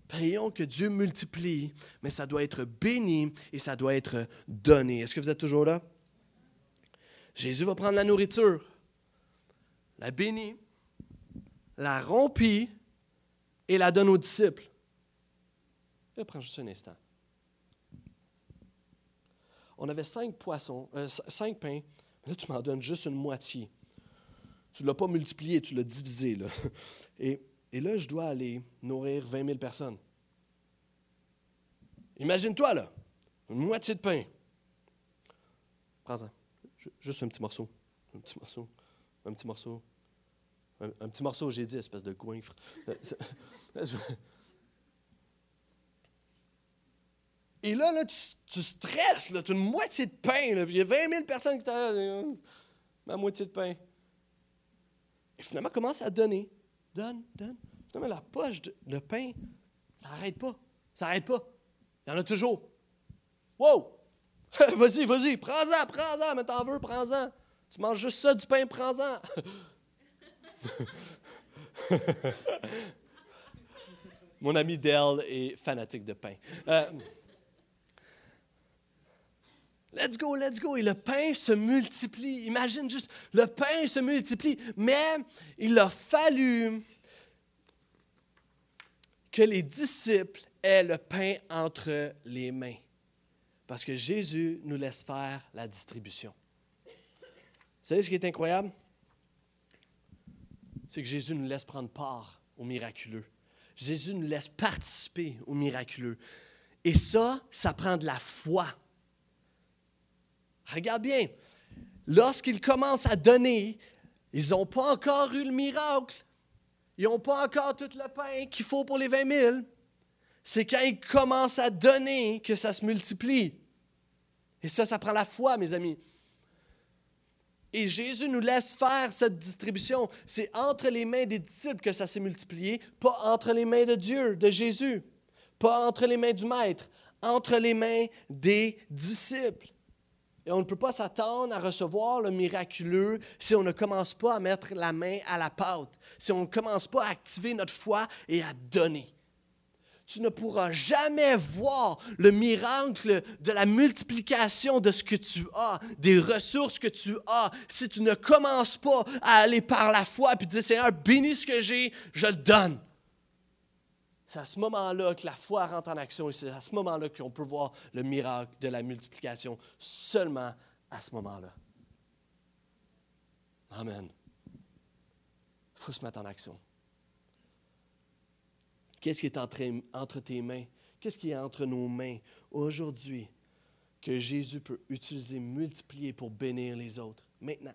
S1: Prions que Dieu multiplie, mais ça doit être béni et ça doit être donné. Est-ce que vous êtes toujours là? Jésus va prendre la nourriture, la bénit, la rompit et la donne aux disciples. Je prends juste un instant. On avait cinq poissons, euh, cinq pains. Là, tu m'en donnes juste une moitié. Tu ne l'as pas multiplié, tu l'as divisé. Là. *laughs* Et et là, je dois aller nourrir 20 000 personnes. Imagine-toi, là, une moitié de pain. Prends-en. Juste un petit morceau. Un petit morceau. Un petit morceau. Un, petit morceau, j'ai dit, espèce de goinfre. *laughs* Et là, là tu, stresses, tu as une moitié de pain, là, il y a 20 000 personnes qui t'ont ma moitié de pain. Et finalement, commence à donner donne, donne. Non, mais la poche de, pain, ça n'arrête pas. Ça n'arrête pas. Il y en a toujours. Wow! *laughs* vas-y, vas-y, prends-en, prends-en, mais t'en veux, prends-en. Tu manges juste ça, du pain, prends-en. *laughs* Mon ami Dell est fanatique de pain. Euh, let's go, let's go. Et le pain se multiplie. Imagine juste, le pain se multiplie. Mais il a fallu que les disciples aient le pain entre les mains. Parce que Jésus nous laisse faire la distribution. Vous savez ce qui est incroyable? C'est que Jésus nous laisse prendre part au miraculeux. Jésus nous laisse participer au miraculeux. Et ça, ça prend de la foi. Regarde bien, lorsqu'ils commencent à donner, ils n'ont pas encore eu le miracle. Ils n'ont pas encore tout le pain qu'il faut pour les 20 000. C'est quand ils commencent à donner que ça se multiplie. Et ça, ça prend la foi, mes amis. Et Jésus nous laisse faire cette distribution. C'est entre les mains des disciples que ça s'est multiplié, pas entre les mains de Dieu, de Jésus, pas entre les mains du Maître, entre les mains des disciples. Et on ne peut pas s'attendre à recevoir le miraculeux si on ne commence pas à mettre la main à la pâte, si on ne commence pas à activer notre foi et à donner. Tu ne pourras jamais voir le miracle de la multiplication de ce que tu as, des ressources que tu as, si tu ne commences pas à aller par la foi et dire Seigneur, bénis ce que j'ai, je le donne. C'est à ce moment-là que la foi rentre en action et c'est à ce moment-là qu'on peut voir le miracle de la multiplication, seulement à ce moment-là. Amen. Il faut se mettre en action. Qu'est-ce qui est entre, tes mains? Qu'est-ce qui est entre nos mains aujourd'hui que Jésus peut utiliser, multiplier pour bénir les autres? Maintenant.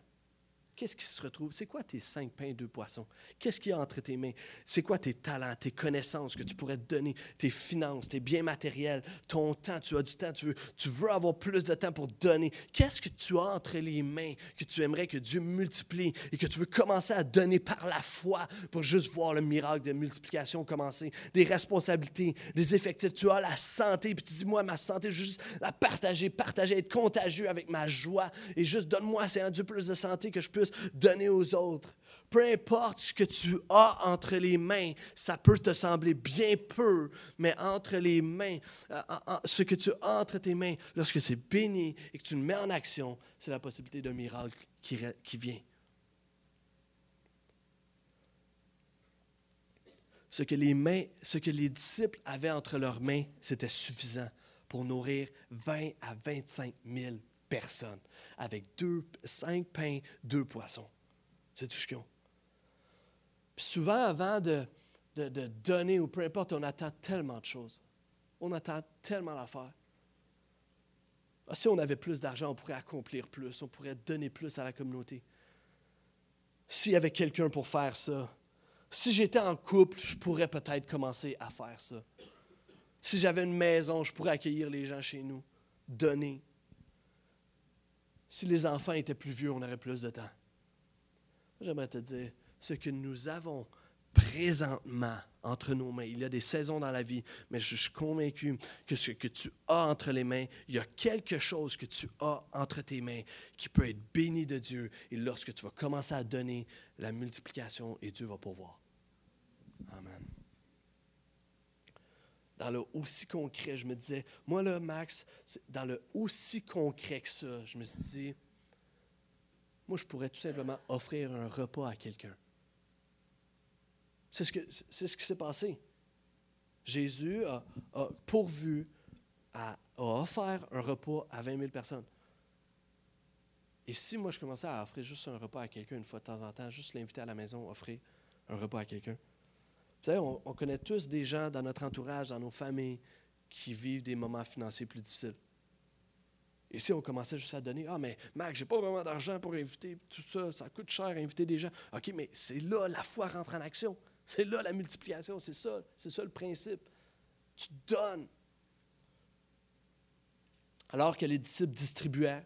S1: Qu'est-ce qui se retrouve? C'est quoi tes cinq pains, deux poissons? Qu'est-ce qu'il y a entre tes mains? C'est quoi tes talents, tes connaissances que tu pourrais te donner, tes finances, tes biens matériels, ton temps? Tu as du temps, tu veux, tu veux avoir plus de temps pour donner. Qu'est-ce que tu as entre les mains que tu aimerais que Dieu multiplie et que tu veux commencer à donner par la foi pour juste voir le miracle de multiplication commencer? Des responsabilités, des effectifs. Tu as la santé, puis tu dis, moi, ma santé, je veux juste la partager, partager, être contagieux avec ma joie et juste donne-moi, c'est un Dieu plus de santé que je puisse donner aux autres. Peu importe ce que tu as entre les mains, ça peut te sembler bien peu, mais entre les mains, euh, ce que tu as entre tes mains, lorsque c'est béni et que tu le mets en action, c'est la possibilité d'un miracle qui, qui vient. Ce que, les mains, ce que les disciples avaient entre leurs mains, c'était suffisant pour nourrir 20 à 25 000 personnes avec deux, cinq pains, deux poissons. C'est tout ce qu'ils ont. souvent, avant de, donner ou peu importe, on attend tellement de choses. On attend tellement d'affaires. Ah, si on avait plus d'argent, on pourrait accomplir plus, on pourrait donner plus à la communauté. S'il y avait quelqu'un pour faire ça, si j'étais en couple, je pourrais peut-être commencer à faire ça. Si j'avais une maison, je pourrais accueillir les gens chez nous, donner. Si les enfants étaient plus vieux, on aurait plus de temps. J'aimerais te dire, ce que nous avons présentement entre nos mains. Il y a des saisons dans la vie, mais je suis convaincu que ce que tu as entre les mains, il y a quelque chose que tu as entre tes mains qui peut être béni de Dieu. Et lorsque tu vas commencer à donner la multiplication, et Dieu va pouvoir. Amen. Dans le aussi concret, je me disais, moi là, Max, dans le aussi concret que ça, je me suis dit, moi, je pourrais tout simplement offrir un repas à quelqu'un. C'est ce, que, c'est ce qui s'est passé. Jésus a, pourvu, a, offert un repas à 20 000 personnes. Et si moi, je commençais à offrir juste un repas à quelqu'un une fois de temps en temps, juste l'inviter à la maison, offrir un repas à quelqu'un. Vous savez, on, on, connaît tous des gens dans notre entourage, dans nos familles, qui vivent des moments financiers plus difficiles. Et si on commençait juste à donner, ah, mais Mac, j'ai pas vraiment d'argent pour inviter tout ça, ça coûte cher inviter des gens. OK, mais c'est là la foi rentre en action. C'est là la multiplication, c'est ça, c'est ça le principe. Tu donnes. Alors que les disciples distribuaient,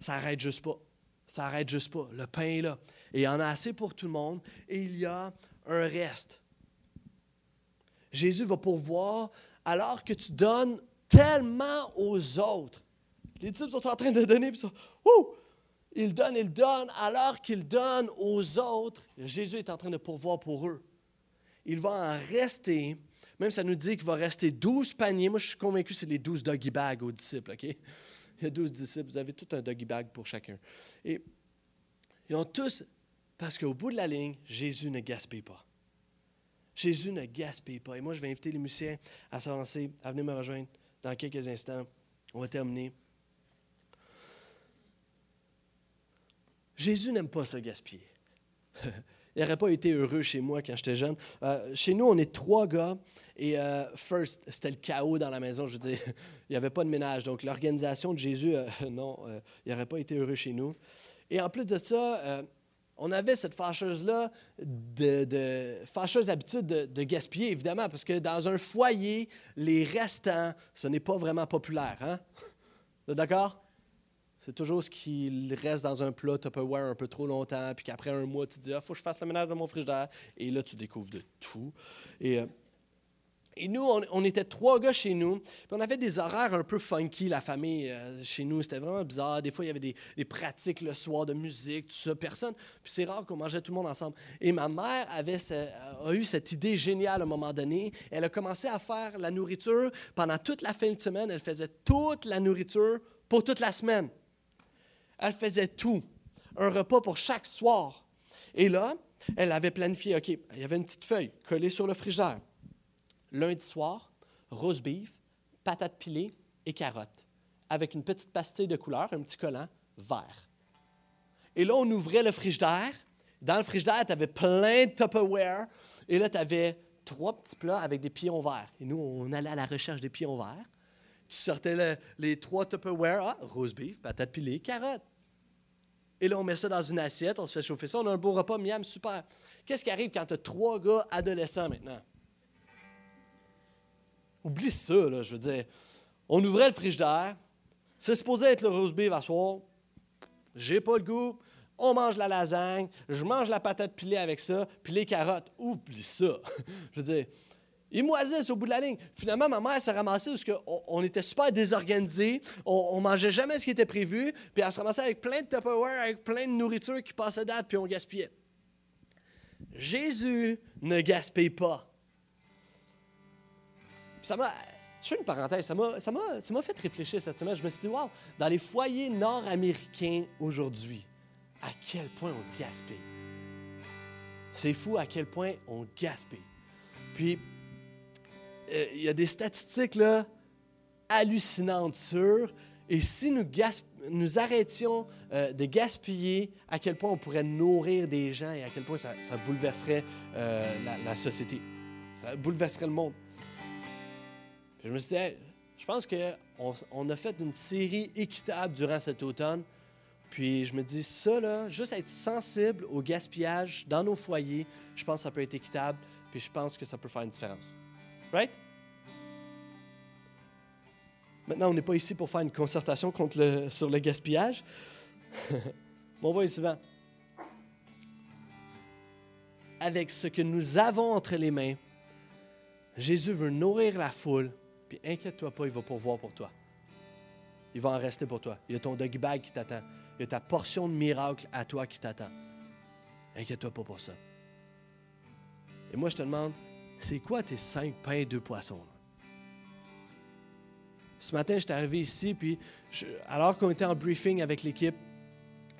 S1: ça n'arrête juste pas. Ça n'arrête juste pas. Le pain est là. Et il y en a assez pour tout le monde. Et il y a un reste. Jésus va pourvoir alors que tu donnes tellement aux autres. Les disciples sont en train de donner, puis ça, ils donnent, ils donnent, alors qu'ils donnent aux autres, Jésus est en train de pourvoir pour eux il va en rester, même ça nous dit qu'il va rester 12 paniers. Moi, je suis convaincu que c'est les 12 doggy bags aux disciples, OK? Il y a 12 disciples, vous avez tout un doggy bag pour chacun. Et ils ont tous, parce qu'au bout de la ligne, Jésus ne gaspille pas. Jésus ne gaspille pas. Et moi, je vais inviter les musiciens à s'avancer, à venir me rejoindre dans quelques instants. On va terminer. Jésus n'aime pas se gaspiller. *laughs* Il n'aurait pas été heureux chez moi quand j'étais jeune. Euh, chez nous, on est trois gars et euh, first, c'était le chaos dans la maison. Je veux dire, *laughs* il n'y avait pas de ménage. Donc, l'organisation de Jésus, euh, *laughs* non, il n'aurait pas été heureux chez nous. Et en plus de ça, on avait cette fâcheuse-là, de, fâcheuse habitude de, gaspiller, évidemment, parce que dans un foyer, les restants, ce n'est pas vraiment populaire. Hein? D'accord? C'est toujours ce qui reste dans un plat Tupperware un peu trop longtemps, puis qu'après un mois, tu dis, il ah, faut que je fasse le ménage de mon frigidaire. Et là, tu découvres de tout. Et, euh, et nous, on, était trois gars chez nous, on avait des horaires un peu funky, la famille euh, chez nous. C'était vraiment bizarre. Des fois, il y avait des, pratiques le soir de musique, tout ça. Personne. Puis c'est rare qu'on mangeait tout le monde ensemble. Et ma mère avait a eu cette idée géniale à un moment donné. Elle a commencé à faire la nourriture pendant toute la fin de semaine. Elle faisait toute la nourriture pour toute la semaine. Elle faisait tout. Un repas pour chaque soir. Et là, elle avait planifié, OK, il y avait une petite feuille collée sur le frigidaire. Lundi soir, rose beef, patates pilées et carottes, avec une petite pastille de couleur, un petit collant vert. Et là, on ouvrait le frigidaire. Dans le frigidaire, tu avais plein de Tupperware. Et là, tu avais trois petits plats avec des pions verts. Et nous, on allait à la recherche des pions verts. Tu sortais les trois Tupperware, ah, rose beef, patates pilées, carottes. Et là, on met ça dans une assiette, on se fait chauffer ça, on a un beau repas, miam, super. Qu'est-ce qui arrive quand tu as trois gars adolescents maintenant? Oublie ça, je veux dire. On ouvrait le frigidaire, c'est supposé être le rose beef à soir. J'ai pas le goût. On mange la lasagne, je mange la patate pilée avec ça, puis les carottes. Oublie ça. *laughs* je veux dire, ils moisissent au bout de la ligne. Finalement, ma mère s'est ramassée parce qu'on on était super désorganisés, on, ne mangeait jamais ce qui était prévu, puis elle se ramassait avec plein de Tupperware, avec plein de nourriture qui passait date, puis on gaspillait. Jésus ne gaspille pas. Ça m'a. Je fais une parenthèse, ça m'a, ça, m'a, fait réfléchir cette semaine. Je me suis dit, wow, dans les foyers nord-américains aujourd'hui, à quel point on gaspille. C'est fou à quel point on gaspille. Puis, euh, il y a des statistiques, là, hallucinante sur et si nous, nous arrêtions euh, de gaspiller, à quel point on pourrait nourrir des gens et à quel point ça, bouleverserait euh, la, société. Ça bouleverserait le monde. Je me suis dit, je pense qu'on on a fait une série équitable durant cet automne. Puis je me dis, ça, là, juste être sensible au gaspillage dans nos foyers, je pense que ça peut être équitable. Puis je pense que ça peut faire une différence. Right? Maintenant, on n'est pas ici pour faire une concertation contre le, sur le gaspillage. *laughs* Mon voit souvent. Avec ce que nous avons entre les mains, Jésus veut nourrir la foule, puis inquiète-toi pas, il va pourvoir pour toi. Il va en rester pour toi. Il y a ton doggy bag qui t'attend. Il y a ta portion de miracle à toi qui t'attend. Inquiète-toi pas pour ça. Et moi, je te demande, c'est quoi tes cinq pains et deux poissons? Ce matin, j'étais arrivé ici, puis alors qu'on était en briefing avec l'équipe,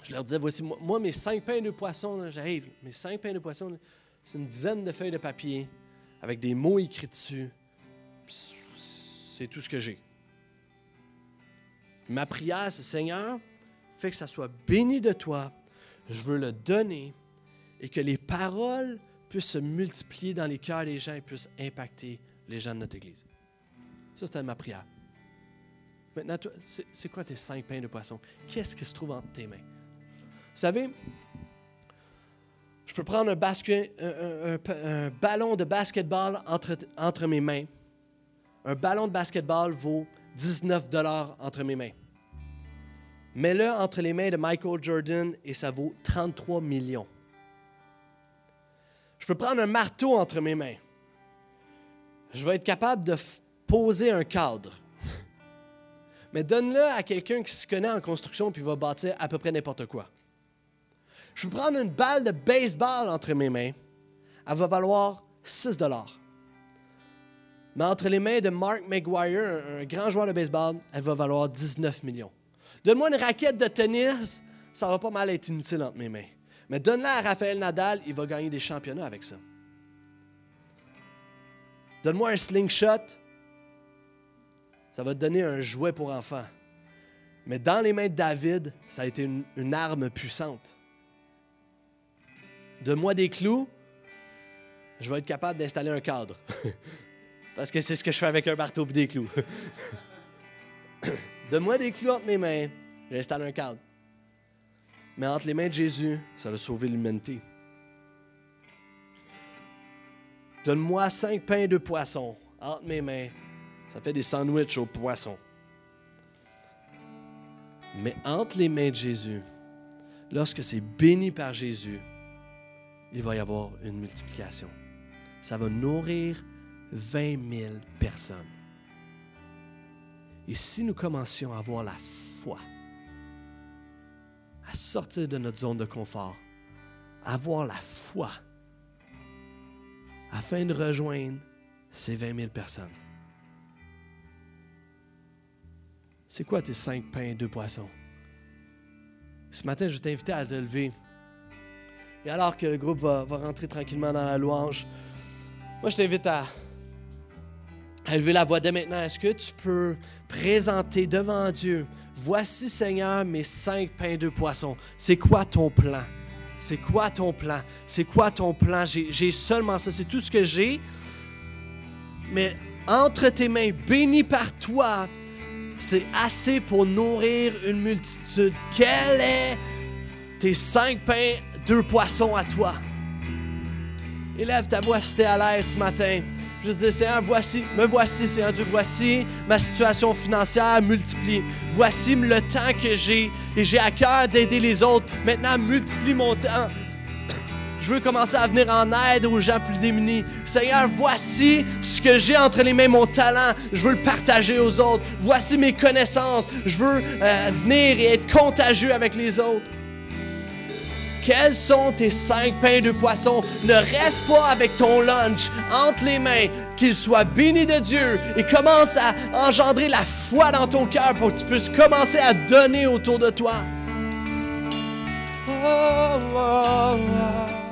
S1: je leur disais, voici, moi, mes cinq pains de poisson, j'arrive, mes cinq pains de poisson, c'est une dizaine de feuilles de papier avec des mots écrits dessus. C'est tout ce que j'ai. Ma prière, c'est Seigneur, fais que ça soit béni de toi. Je veux le donner et que les paroles puissent se multiplier dans les cœurs des gens et puissent impacter les gens de notre Église. Ça, c'était ma prière. Maintenant, c'est quoi tes cinq pains de poisson? Qu'est-ce qui se trouve entre tes mains? Vous savez, je peux prendre un, ballon de basketball entre mes mains. Un ballon de basketball vaut 19 dollars entre mes mains. Mets-le entre les mains de Michael Jordan et ça vaut 33 millions. Je peux prendre un marteau entre mes mains. Je vais être capable de poser un cadre *laughs* mais donne-le à quelqu'un qui se connaît en construction puis va bâtir à peu près n'importe quoi. Je peux prendre une balle de baseball entre mes mains. Elle va valoir 6 dollars. Mais entre les mains de Mark McGuire, un, grand joueur de baseball, elle va valoir 19 millions. Donne-moi une raquette de tennis, ça va pas mal être inutile entre mes mains. Mais donne-la à Raphaël Nadal, il va gagner des championnats avec ça. Donne-moi un slingshot, ça va te donner un jouet pour enfants. Mais dans les mains de David, ça a été une, arme puissante. Donne-moi des clous, je vais être capable d'installer un cadre. *laughs* Parce que c'est ce que je fais avec un marteau et des clous. *laughs* Donne-moi des clous entre mes mains, j'installe un cadre. Mais entre les mains de Jésus, ça va sauver l'humanité. Donne-moi cinq pains et deux poissons entre mes mains, ça fait des sandwichs au poisson. Mais entre les mains de Jésus, lorsque c'est béni par Jésus, il va y avoir une multiplication. Ça va nourrir 20 000 personnes. Et si nous commencions à avoir la foi, à sortir de notre zone de confort, à avoir la foi, afin de rejoindre ces 20 000 personnes, C'est quoi tes cinq pains et deux poissons? Ce matin, je vais t'inviter à te lever. Et alors que le groupe va, rentrer tranquillement dans la louange, moi, je t'invite à, à lever la voix dès maintenant. Est-ce que tu peux présenter devant Dieu, voici Seigneur mes cinq pains et deux poissons. C'est quoi ton plan? C'est quoi ton plan? C'est quoi ton plan? J'ai seulement ça. C'est tout ce que j'ai. Mais entre tes mains, béni par toi, c'est assez pour nourrir une multitude. Quel est tes cinq pains, deux poissons à toi? Élève ta voix si tu à l'aise ce matin. Je dis, Seigneur, voici, me voici, Seigneur Dieu, voici ma situation financière multiplie. Voici le temps que j'ai et j'ai à cœur d'aider les autres. Maintenant, multiplie mon temps je veux commencer à venir en aide aux gens plus démunis. Seigneur, voici ce que j'ai entre les mains, mon talent. Je veux le partager aux autres. Voici mes connaissances. Je veux euh, venir et être contagieux avec les autres. Quels sont tes cinq pains de poisson? Ne reste pas avec ton lunch entre les mains, qu'il soit béni de Dieu et commence à engendrer la foi dans ton cœur pour que tu puisses commencer à donner autour de toi. Oh, oh, oh.